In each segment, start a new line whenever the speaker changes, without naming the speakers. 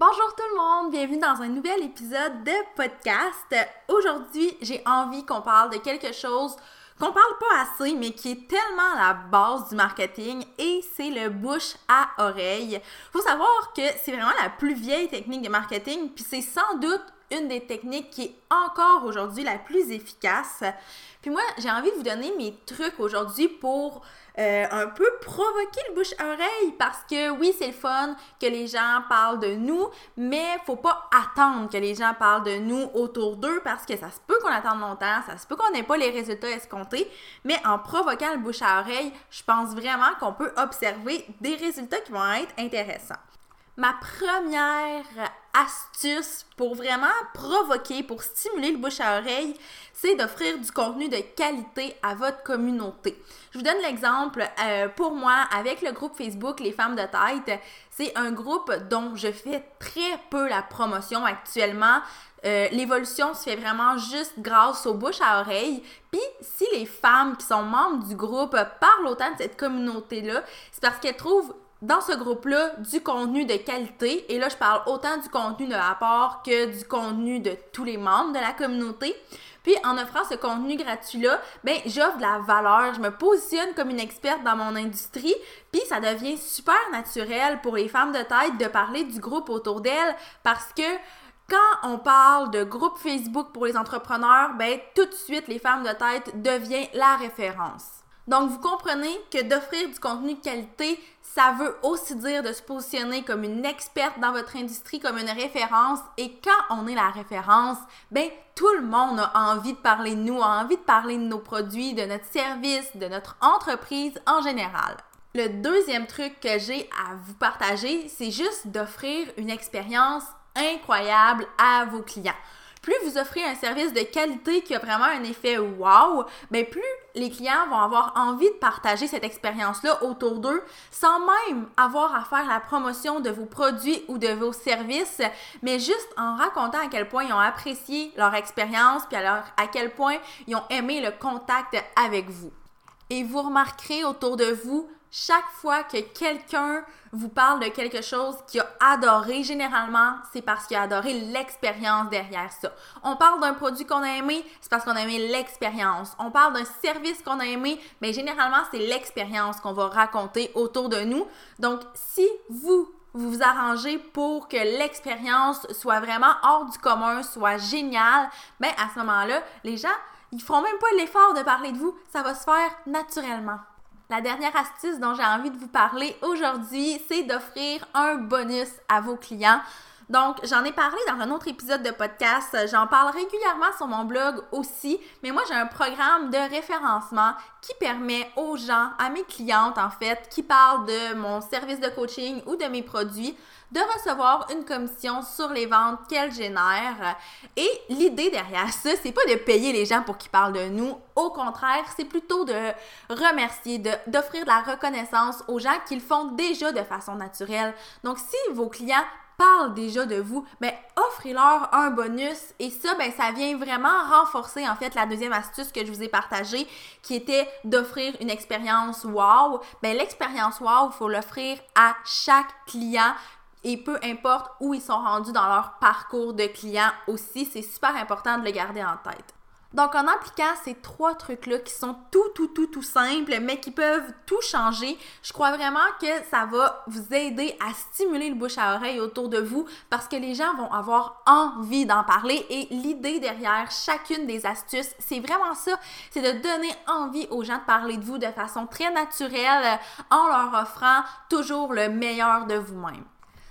Bonjour tout le monde, bienvenue dans un nouvel épisode de podcast. Aujourd'hui, j'ai envie qu'on parle de quelque chose qu'on parle pas assez, mais qui est tellement la base du marketing et c'est le bouche à oreille. Faut savoir que c'est vraiment la plus vieille technique de marketing, puis c'est sans doute une des techniques qui est encore aujourd'hui la plus efficace. Puis moi, j'ai envie de vous donner mes trucs aujourd'hui pour euh, un peu provoquer le bouche à oreille parce que oui, c'est le fun que les gens parlent de nous, mais faut pas attendre que les gens parlent de nous autour d'eux parce que ça se peut qu'on attende longtemps, ça se peut qu'on n'ait pas les résultats escomptés, mais en provoquant le bouche à oreille, je pense vraiment qu'on peut observer des résultats qui vont être intéressants. Ma première astuce pour vraiment provoquer, pour stimuler le bouche à oreille, c'est d'offrir du contenu de qualité à votre communauté. Je vous donne l'exemple euh, pour moi avec le groupe Facebook Les Femmes de Tête. C'est un groupe dont je fais très peu la promotion actuellement. Euh, l'évolution se fait vraiment juste grâce aux bouche à oreille. Puis si les femmes qui sont membres du groupe parlent autant de cette communauté-là, c'est parce qu'elles trouvent dans ce groupe-là du contenu de qualité. Et là, je parle autant du contenu de rapport que du contenu de tous les membres de la communauté. Puis en offrant ce contenu gratuit-là, ben j'offre de la valeur, je me positionne comme une experte dans mon industrie, puis ça devient super naturel pour les femmes de tête de parler du groupe autour d'elles parce que quand on parle de groupe Facebook pour les entrepreneurs, ben tout de suite les femmes de tête deviennent la référence. Donc, vous comprenez que d'offrir du contenu de qualité, ça veut aussi dire de se positionner comme une experte dans votre industrie, comme une référence. Et quand on est la référence, ben, tout le monde a envie de parler de nous, a envie de parler de nos produits, de notre service, de notre entreprise en général. Le deuxième truc que j'ai à vous partager, c'est juste d'offrir une expérience incroyable à vos clients plus vous offrez un service de qualité qui a vraiment un effet wow, mais ben, plus les clients vont avoir envie de partager cette expérience-là autour d'eux sans même avoir à faire la promotion de vos produits ou de vos services, mais juste en racontant à quel point ils ont apprécié leur expérience, puis alors à quel point ils ont aimé le contact avec vous. Et vous remarquerez autour de vous chaque fois que quelqu'un vous parle de quelque chose qu'il a adoré, généralement, c'est parce qu'il a adoré l'expérience derrière ça. On parle d'un produit qu'on a aimé, c'est parce qu'on a aimé l'expérience. On parle d'un service qu'on a aimé, mais généralement, c'est l'expérience qu'on va raconter autour de nous. Donc, si vous vous arrangez pour que l'expérience soit vraiment hors du commun, soit géniale, ben à ce moment-là, les gens, ils feront même pas l'effort de parler de vous, ça va se faire naturellement. La dernière astuce dont j'ai envie de vous parler aujourd'hui, c'est d'offrir un bonus à vos clients. Donc, j'en ai parlé dans un autre épisode de podcast. J'en parle régulièrement sur mon blog aussi. Mais moi, j'ai un programme de référencement qui permet aux gens, à mes clientes en fait, qui parlent de mon service de coaching ou de mes produits, de recevoir une commission sur les ventes qu'elles génèrent. Et l'idée derrière ça, c'est pas de payer les gens pour qu'ils parlent de nous. Au contraire, c'est plutôt de remercier, d'offrir de, de la reconnaissance aux gens qui le font déjà de façon naturelle. Donc, si vos clients parlent déjà de vous, mais offrez-leur un bonus et ça, ben, ça vient vraiment renforcer en fait la deuxième astuce que je vous ai partagée qui était d'offrir une expérience wow. Ben, l'expérience wow, il faut l'offrir à chaque client et peu importe où ils sont rendus dans leur parcours de client aussi, c'est super important de le garder en tête. Donc, en appliquant ces trois trucs-là qui sont tout, tout, tout, tout simples, mais qui peuvent tout changer, je crois vraiment que ça va vous aider à stimuler le bouche à oreille autour de vous parce que les gens vont avoir envie d'en parler et l'idée derrière chacune des astuces, c'est vraiment ça, c'est de donner envie aux gens de parler de vous de façon très naturelle en leur offrant toujours le meilleur de vous-même.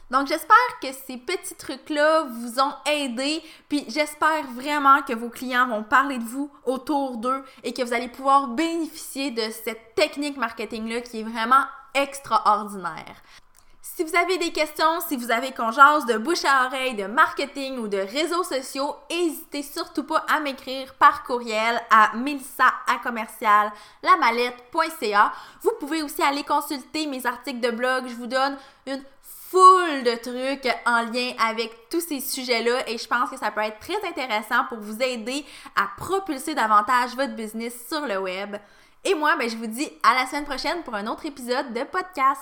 Donc j'espère que ces petits trucs-là vous ont aidé, puis j'espère vraiment que vos clients vont parler de vous autour d'eux et que vous allez pouvoir bénéficier de cette technique marketing-là qui est vraiment extraordinaire. Si vous avez des questions, si vous avez qu'on de bouche à oreille, de marketing ou de réseaux sociaux, n'hésitez surtout pas à m'écrire par courriel à melissa Vous pouvez aussi aller consulter mes articles de blog. Je vous donne une foule de trucs en lien avec tous ces sujets-là et je pense que ça peut être très intéressant pour vous aider à propulser davantage votre business sur le web. Et moi, ben, je vous dis à la semaine prochaine pour un autre épisode de podcast.